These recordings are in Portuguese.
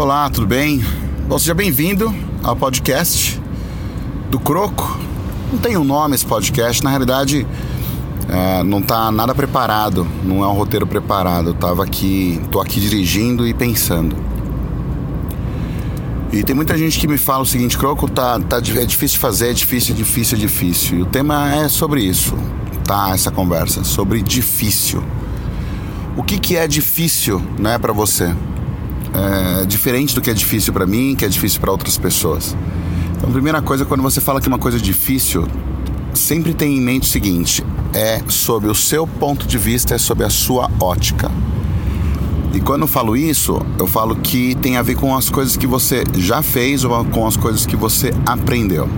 Olá, tudo bem? Bom, seja bem-vindo ao podcast do Croco. Não tem um nome esse podcast, na realidade é, não está nada preparado, não é um roteiro preparado. Eu tava aqui, tô aqui dirigindo e pensando. E tem muita gente que me fala o seguinte, Croco, tá, tá, é difícil de fazer, é difícil, é difícil, é difícil. E o tema é sobre isso, tá? Essa conversa, sobre difícil. O que, que é difícil, né, para você? É diferente do que é difícil para mim, que é difícil para outras pessoas. Então, a primeira coisa, quando você fala que uma coisa é difícil, sempre tenha em mente o seguinte: é sobre o seu ponto de vista, é sobre a sua ótica. E quando eu falo isso, eu falo que tem a ver com as coisas que você já fez ou com as coisas que você aprendeu.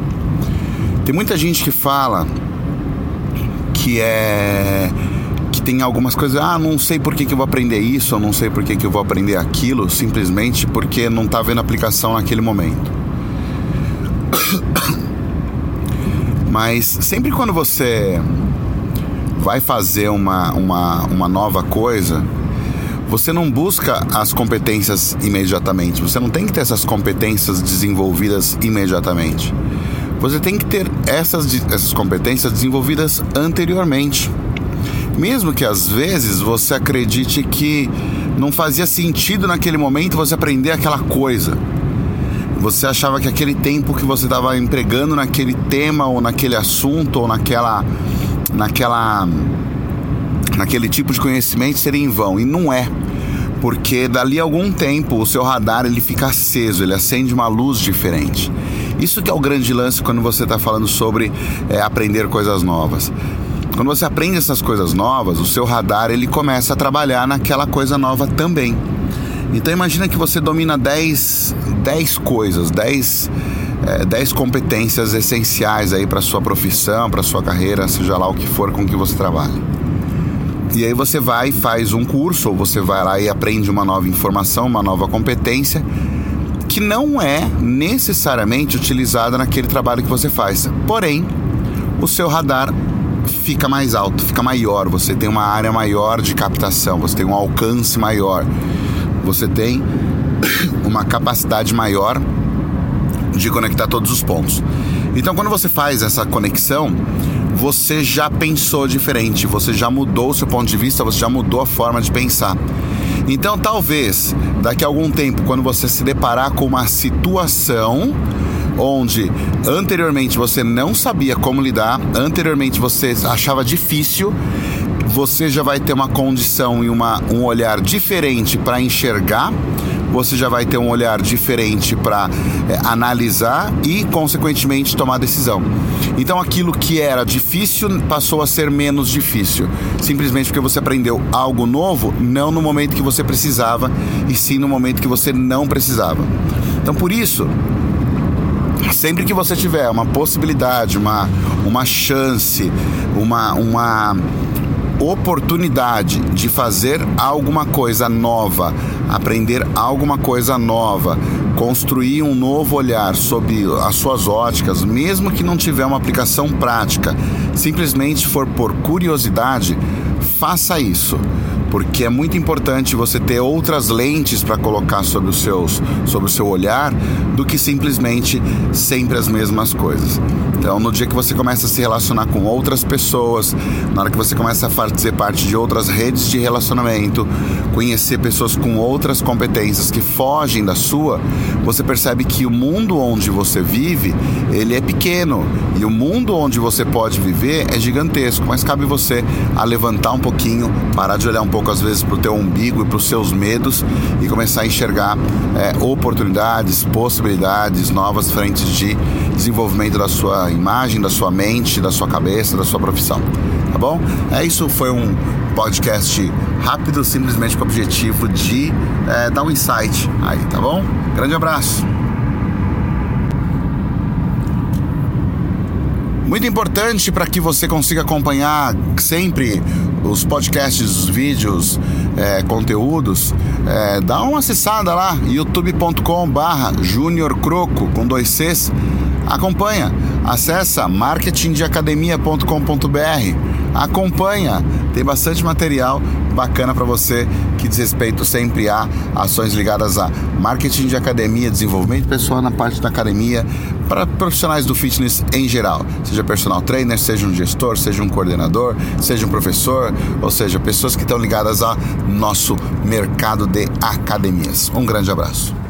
Tem muita gente que fala que é tem algumas coisas, ah, não sei por que, que eu vou aprender isso, ou não sei por que, que eu vou aprender aquilo, simplesmente porque não está vendo aplicação naquele momento. Mas sempre quando você vai fazer uma, uma, uma nova coisa, você não busca as competências imediatamente. Você não tem que ter essas competências desenvolvidas imediatamente. Você tem que ter essas, essas competências desenvolvidas anteriormente. Mesmo que às vezes você acredite que não fazia sentido naquele momento você aprender aquela coisa. Você achava que aquele tempo que você estava empregando naquele tema ou naquele assunto ou naquela naquela naquele tipo de conhecimento seria em vão e não é porque dali a algum tempo o seu radar ele fica aceso, ele acende uma luz diferente. Isso que é o grande lance quando você está falando sobre é, aprender coisas novas. Quando você aprende essas coisas novas, o seu radar ele começa a trabalhar naquela coisa nova também. Então imagina que você domina 10, 10 coisas, 10 é, 10 competências essenciais aí para sua profissão, para sua carreira, seja lá o que for com que você trabalha. E aí você vai e faz um curso, ou você vai lá e aprende uma nova informação, uma nova competência, que não é necessariamente utilizada naquele trabalho que você faz. Porém, o seu radar fica mais alto, fica maior, você tem uma área maior de captação, você tem um alcance maior, você tem uma capacidade maior de conectar todos os pontos. Então, quando você faz essa conexão, você já pensou diferente, você já mudou o seu ponto de vista, você já mudou a forma de pensar. Então, talvez daqui a algum tempo, quando você se deparar com uma situação onde anteriormente você não sabia como lidar, anteriormente você achava difícil, você já vai ter uma condição e uma, um olhar diferente para enxergar você já vai ter um olhar diferente para é, analisar e, consequentemente, tomar decisão. Então, aquilo que era difícil passou a ser menos difícil, simplesmente porque você aprendeu algo novo, não no momento que você precisava, e sim no momento que você não precisava. Então, por isso, sempre que você tiver uma possibilidade, uma, uma chance, uma, uma oportunidade de fazer alguma coisa nova, aprender alguma coisa nova, construir um novo olhar sobre as suas óticas, mesmo que não tiver uma aplicação prática, simplesmente for por curiosidade, faça isso porque é muito importante você ter outras lentes para colocar sobre os seus, sobre o seu olhar, do que simplesmente sempre as mesmas coisas. Então, no dia que você começa a se relacionar com outras pessoas, na hora que você começa a fazer parte de outras redes de relacionamento, conhecer pessoas com outras competências que fogem da sua, você percebe que o mundo onde você vive, ele é pequeno e o mundo onde você pode viver é gigantesco, mas cabe você a levantar um pouquinho, parar de olhar um pouco pouco às vezes para o teu umbigo e para os seus medos e começar a enxergar é, oportunidades, possibilidades, novas frentes de desenvolvimento da sua imagem, da sua mente, da sua cabeça, da sua profissão. Tá bom? É isso, foi um podcast rápido, simplesmente com o objetivo de é, dar um insight aí, tá bom? Grande abraço! Muito importante para que você consiga acompanhar sempre os podcasts, os vídeos, é, conteúdos, é, dá uma acessada lá, youtube.com barra Junior Croco, com dois Cs. Acompanha, acessa marketingdeacademia.com.br. Acompanha, tem bastante material bacana para você que diz respeito sempre a ações ligadas a marketing de academia, desenvolvimento pessoal na parte da academia, para profissionais do fitness em geral, seja personal trainer, seja um gestor, seja um coordenador, seja um professor, ou seja, pessoas que estão ligadas ao nosso mercado de academias. Um grande abraço.